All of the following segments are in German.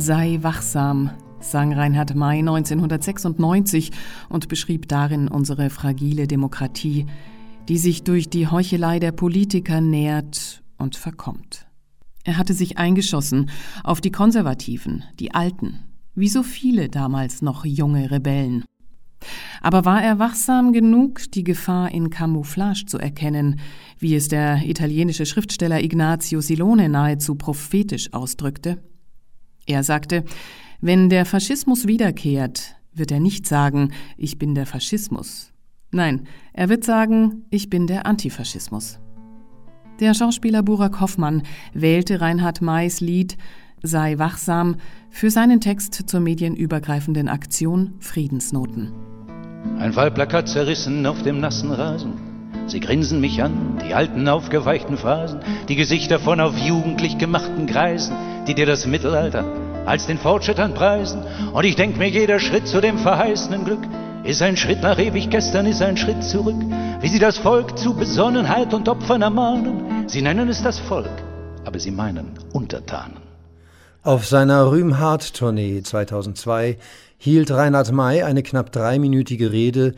Sei wachsam, sang Reinhard May 1996 und beschrieb darin unsere fragile Demokratie, die sich durch die Heuchelei der Politiker nährt und verkommt. Er hatte sich eingeschossen auf die Konservativen, die Alten, wie so viele damals noch junge Rebellen. Aber war er wachsam genug, die Gefahr in Camouflage zu erkennen, wie es der italienische Schriftsteller Ignazio Silone nahezu prophetisch ausdrückte? Er sagte, wenn der Faschismus wiederkehrt, wird er nicht sagen, ich bin der Faschismus. Nein, er wird sagen, ich bin der Antifaschismus. Der Schauspieler Burak Hoffmann wählte Reinhard Mays Lied Sei wachsam für seinen Text zur medienübergreifenden Aktion Friedensnoten. Ein Wahlplakat zerrissen auf dem nassen Rasen. Sie grinsen mich an, die alten aufgeweichten Phrasen, die Gesichter von auf jugendlich gemachten Greisen, die dir das Mittelalter als den Fortschritt anpreisen. Und ich denk mir, jeder Schritt zu dem verheißenen Glück ist ein Schritt nach ewig gestern, ist ein Schritt zurück. Wie sie das Volk zu Besonnenheit und Opfern ermahnen. Sie nennen es das Volk, aber sie meinen Untertanen. Auf seiner Rühmhard-Tournee 2002 hielt Reinhard May eine knapp dreiminütige Rede,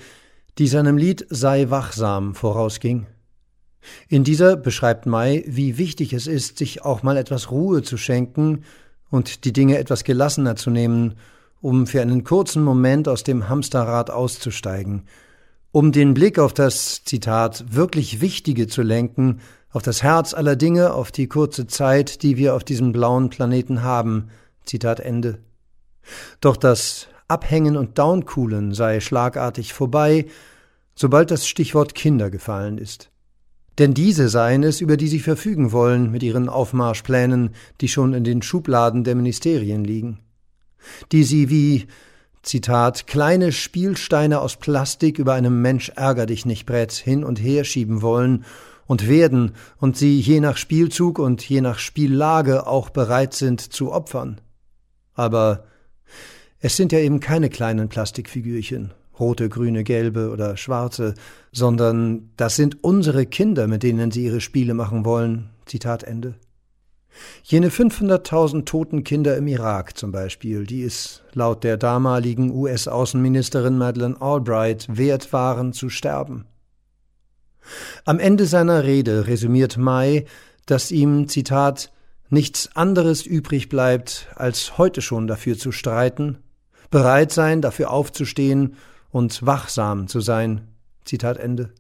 die seinem Lied Sei wachsam vorausging. In dieser beschreibt May, wie wichtig es ist, sich auch mal etwas Ruhe zu schenken und die Dinge etwas gelassener zu nehmen, um für einen kurzen Moment aus dem Hamsterrad auszusteigen, um den Blick auf das Zitat wirklich Wichtige zu lenken, auf das Herz aller Dinge, auf die kurze Zeit, die wir auf diesem blauen Planeten haben. Zitat Ende. Doch das Abhängen und Downcoolen sei schlagartig vorbei, sobald das Stichwort Kinder gefallen ist. Denn diese seien es, über die sie verfügen wollen mit ihren Aufmarschplänen, die schon in den Schubladen der Ministerien liegen. Die sie wie, Zitat, kleine Spielsteine aus Plastik über einem Mensch ärger dich nicht Brett hin und her schieben wollen und werden und sie je nach Spielzug und je nach Spiellage auch bereit sind zu opfern. Aber es sind ja eben keine kleinen Plastikfigürchen, rote, grüne, gelbe oder schwarze, sondern das sind unsere Kinder, mit denen sie ihre Spiele machen wollen. Zitat Ende. Jene 500.000 toten Kinder im Irak zum Beispiel, die es laut der damaligen US-Außenministerin Madeleine Albright wert waren zu sterben. Am Ende seiner Rede resümiert May, dass ihm, Zitat, nichts anderes übrig bleibt, als heute schon dafür zu streiten, bereit sein, dafür aufzustehen und wachsam zu sein. Zitat Ende.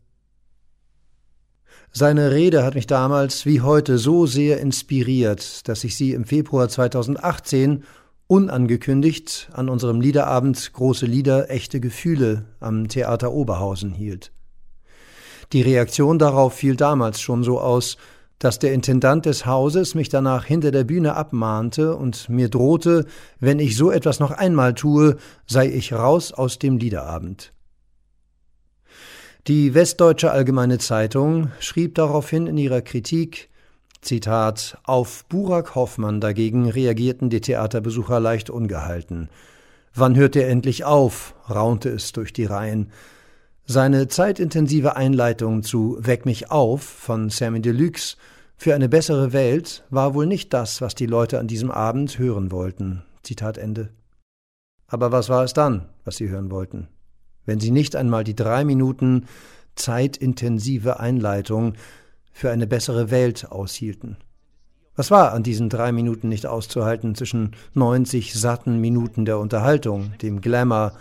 Seine Rede hat mich damals wie heute so sehr inspiriert, dass ich sie im Februar 2018 unangekündigt an unserem Liederabend Große Lieder, echte Gefühle am Theater Oberhausen hielt. Die Reaktion darauf fiel damals schon so aus, dass der Intendant des Hauses mich danach hinter der Bühne abmahnte und mir drohte, wenn ich so etwas noch einmal tue, sei ich raus aus dem Liederabend. Die Westdeutsche Allgemeine Zeitung schrieb daraufhin in ihrer Kritik Zitat Auf Burak Hoffmann dagegen reagierten die Theaterbesucher leicht ungehalten. Wann hört er endlich auf? raunte es durch die Reihen. Seine zeitintensive Einleitung zu Weck mich auf von Sammy Deluxe für eine bessere Welt war wohl nicht das, was die Leute an diesem Abend hören wollten. Zitat Ende. Aber was war es dann, was sie hören wollten? Wenn sie nicht einmal die drei Minuten zeitintensive Einleitung für eine bessere Welt aushielten. Was war an diesen drei Minuten nicht auszuhalten zwischen 90 satten Minuten der Unterhaltung, dem Glamour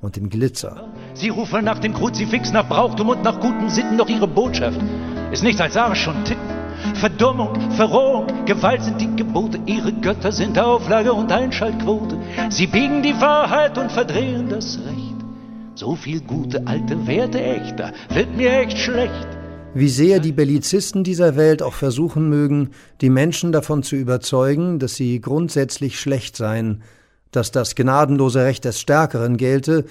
und dem Glitzer. Sie rufen nach dem Kruzifix, nach Brauchtum und nach guten Sitten, doch ihre Botschaft ist nichts als Arsch schon Titten. Verdummung, Verrohung, Gewalt sind die Gebote, ihre Götter sind Auflage und Einschaltquote. Sie biegen die Wahrheit und verdrehen das Recht. So viel gute alte Werte echter, wird mir echt schlecht. Wie sehr die Bellizisten dieser Welt auch versuchen mögen, die Menschen davon zu überzeugen, dass sie grundsätzlich schlecht seien, dass das gnadenlose Recht des Stärkeren gelte,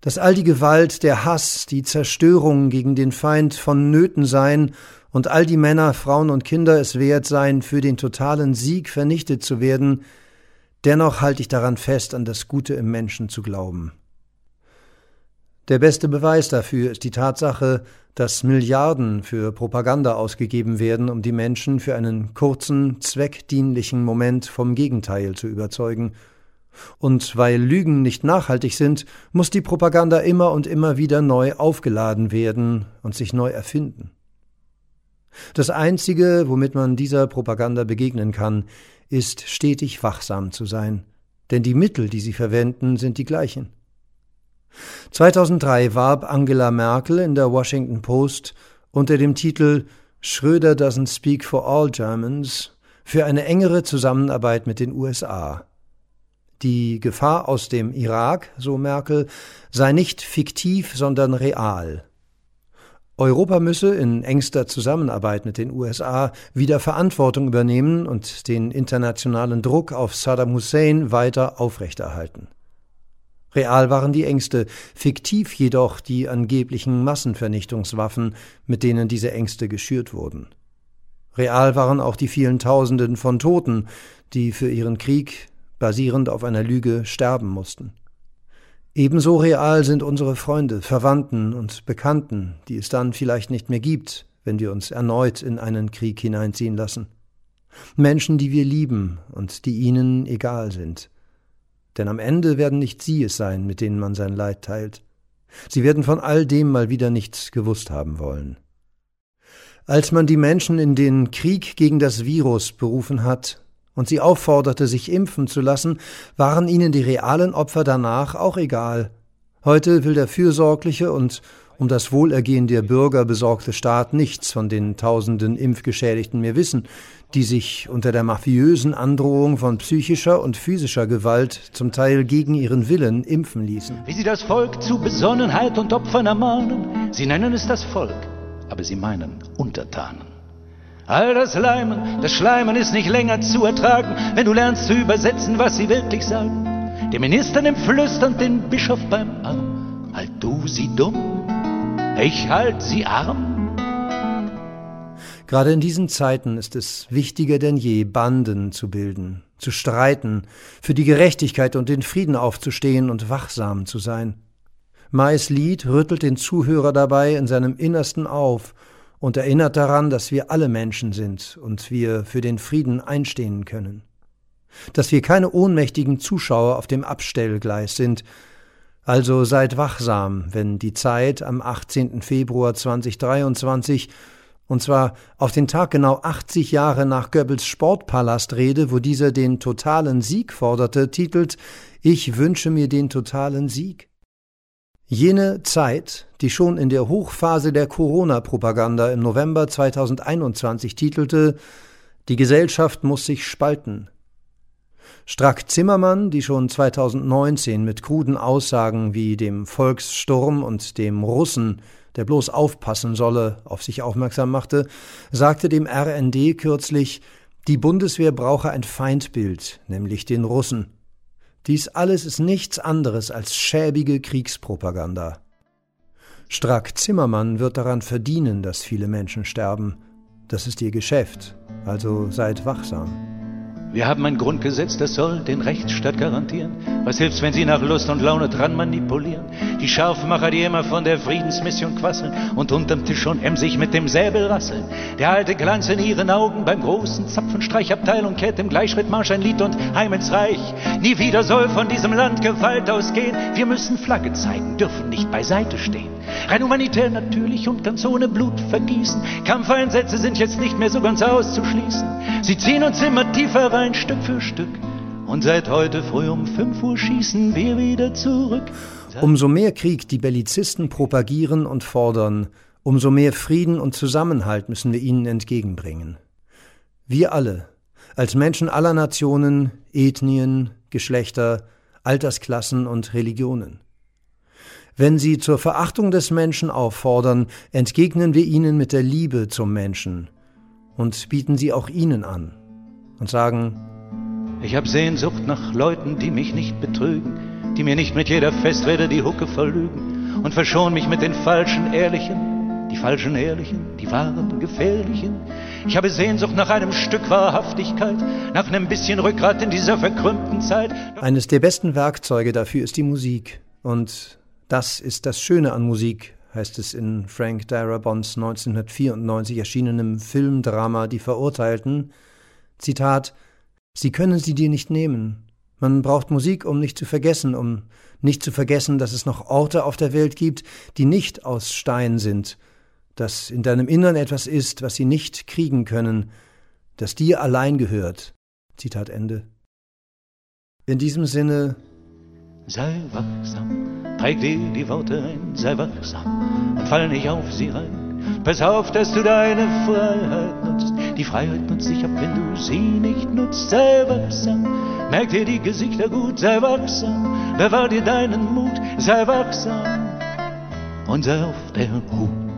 dass all die Gewalt, der Hass, die Zerstörung gegen den Feind vonnöten seien und all die Männer, Frauen und Kinder es wert seien, für den totalen Sieg vernichtet zu werden, dennoch halte ich daran fest, an das Gute im Menschen zu glauben. Der beste Beweis dafür ist die Tatsache, dass Milliarden für Propaganda ausgegeben werden, um die Menschen für einen kurzen, zweckdienlichen Moment vom Gegenteil zu überzeugen. Und weil Lügen nicht nachhaltig sind, muss die Propaganda immer und immer wieder neu aufgeladen werden und sich neu erfinden. Das Einzige, womit man dieser Propaganda begegnen kann, ist stetig wachsam zu sein, denn die Mittel, die sie verwenden, sind die gleichen. 2003 warb Angela Merkel in der Washington Post unter dem Titel Schröder doesn't speak for all Germans für eine engere Zusammenarbeit mit den USA. Die Gefahr aus dem Irak, so Merkel, sei nicht fiktiv, sondern real. Europa müsse in engster Zusammenarbeit mit den USA wieder Verantwortung übernehmen und den internationalen Druck auf Saddam Hussein weiter aufrechterhalten. Real waren die Ängste, fiktiv jedoch die angeblichen Massenvernichtungswaffen, mit denen diese Ängste geschürt wurden. Real waren auch die vielen Tausenden von Toten, die für ihren Krieg, basierend auf einer Lüge, sterben mussten. Ebenso real sind unsere Freunde, Verwandten und Bekannten, die es dann vielleicht nicht mehr gibt, wenn wir uns erneut in einen Krieg hineinziehen lassen. Menschen, die wir lieben und die ihnen egal sind denn am Ende werden nicht sie es sein, mit denen man sein Leid teilt. Sie werden von all dem mal wieder nichts gewusst haben wollen. Als man die Menschen in den Krieg gegen das Virus berufen hat und sie aufforderte, sich impfen zu lassen, waren ihnen die realen Opfer danach auch egal. Heute will der fürsorgliche und um das Wohlergehen der Bürger besorgte Staat nichts von den tausenden Impfgeschädigten mehr wissen, die sich unter der mafiösen Androhung von psychischer und physischer Gewalt zum Teil gegen ihren Willen impfen ließen. Wie sie das Volk zu Besonnenheit und Opfern ermahnen, sie nennen es das Volk, aber sie meinen Untertanen. All das Leimen, das Schleimen ist nicht länger zu ertragen, wenn du lernst zu übersetzen, was sie wirklich sagen. Der Minister nimmt flüsternd den Bischof beim Arm. Halt du sie dumm, ich halte sie arm. Gerade in diesen Zeiten ist es wichtiger denn je, Banden zu bilden, zu streiten, für die Gerechtigkeit und den Frieden aufzustehen und wachsam zu sein. Mais Lied rüttelt den Zuhörer dabei in seinem Innersten auf und erinnert daran, dass wir alle Menschen sind und wir für den Frieden einstehen können. Dass wir keine ohnmächtigen Zuschauer auf dem Abstellgleis sind, also seid wachsam, wenn die Zeit am 18. Februar 2023 und zwar auf den Tag genau 80 Jahre nach Goebbels Sportpalastrede, wo dieser den totalen Sieg forderte, titelt Ich wünsche mir den totalen Sieg. Jene Zeit, die schon in der Hochphase der Corona-Propaganda im November 2021 titelte Die Gesellschaft muss sich spalten, Strack-Zimmermann, die schon 2019 mit kruden Aussagen wie dem Volkssturm und dem Russen, der bloß aufpassen solle, auf sich aufmerksam machte, sagte dem RND kürzlich, die Bundeswehr brauche ein Feindbild, nämlich den Russen. Dies alles ist nichts anderes als schäbige Kriegspropaganda. Strack-Zimmermann wird daran verdienen, dass viele Menschen sterben. Das ist ihr Geschäft, also seid wachsam. Wir haben ein Grundgesetz, das soll den Rechtsstaat garantieren. Was hilft's, wenn sie nach Lust und Laune dran manipulieren? Die Scharfmacher, die immer von der Friedensmission quasseln und unterm Tisch schon emsig mit dem Säbel rasseln. Der alte Glanz in ihren Augen beim großen Zapfenstreichabteilung kehrt im Gleichschrittmarsch ein Lied und heim ins Reich. Nie wieder soll von diesem Land Gewalt ausgehen. Wir müssen Flagge zeigen, dürfen nicht beiseite stehen. Rein humanitär natürlich und ganz ohne Blut vergießen. Kampfeinsätze sind jetzt nicht mehr so ganz auszuschließen. Sie ziehen uns immer tiefer rein, Stück für Stück. Und seit heute früh um 5 Uhr schießen wir wieder zurück. Umso mehr Krieg die Bellizisten propagieren und fordern, umso mehr Frieden und Zusammenhalt müssen wir ihnen entgegenbringen. Wir alle, als Menschen aller Nationen, Ethnien, Geschlechter, Altersklassen und Religionen. Wenn sie zur Verachtung des Menschen auffordern, entgegnen wir ihnen mit der Liebe zum Menschen und bieten sie auch ihnen an und sagen, ich habe Sehnsucht nach Leuten, die mich nicht betrügen, die mir nicht mit jeder Festrede die Hucke verlügen und verschon mich mit den falschen Ehrlichen, die falschen Ehrlichen, die wahren Gefährlichen. Ich habe Sehnsucht nach einem Stück Wahrhaftigkeit, nach einem bisschen Rückgrat in dieser verkrümmten Zeit. Eines der besten Werkzeuge dafür ist die Musik und Das ist das Schöne an Musik, heißt es in Frank Darabont's 1994 erschienenem Filmdrama Die Verurteilten. Zitat Sie können sie dir nicht nehmen. Man braucht Musik, um nicht zu vergessen, um nicht zu vergessen, dass es noch Orte auf der Welt gibt, die nicht aus Stein sind, dass in deinem Innern etwas ist, was sie nicht kriegen können, das dir allein gehört. Zitat Ende. In diesem Sinne Sei wachsam, präg dir die Worte ein, sei wachsam und fall nicht auf sie rein. Pass auf, dass du deine Freiheit nutzt. Die Freiheit nutzt sich ab, wenn du sie nicht nutzt. Sei wachsam, merk dir die Gesichter gut, sei wachsam, bewahr dir deinen Mut, sei wachsam und sei auf der Hut.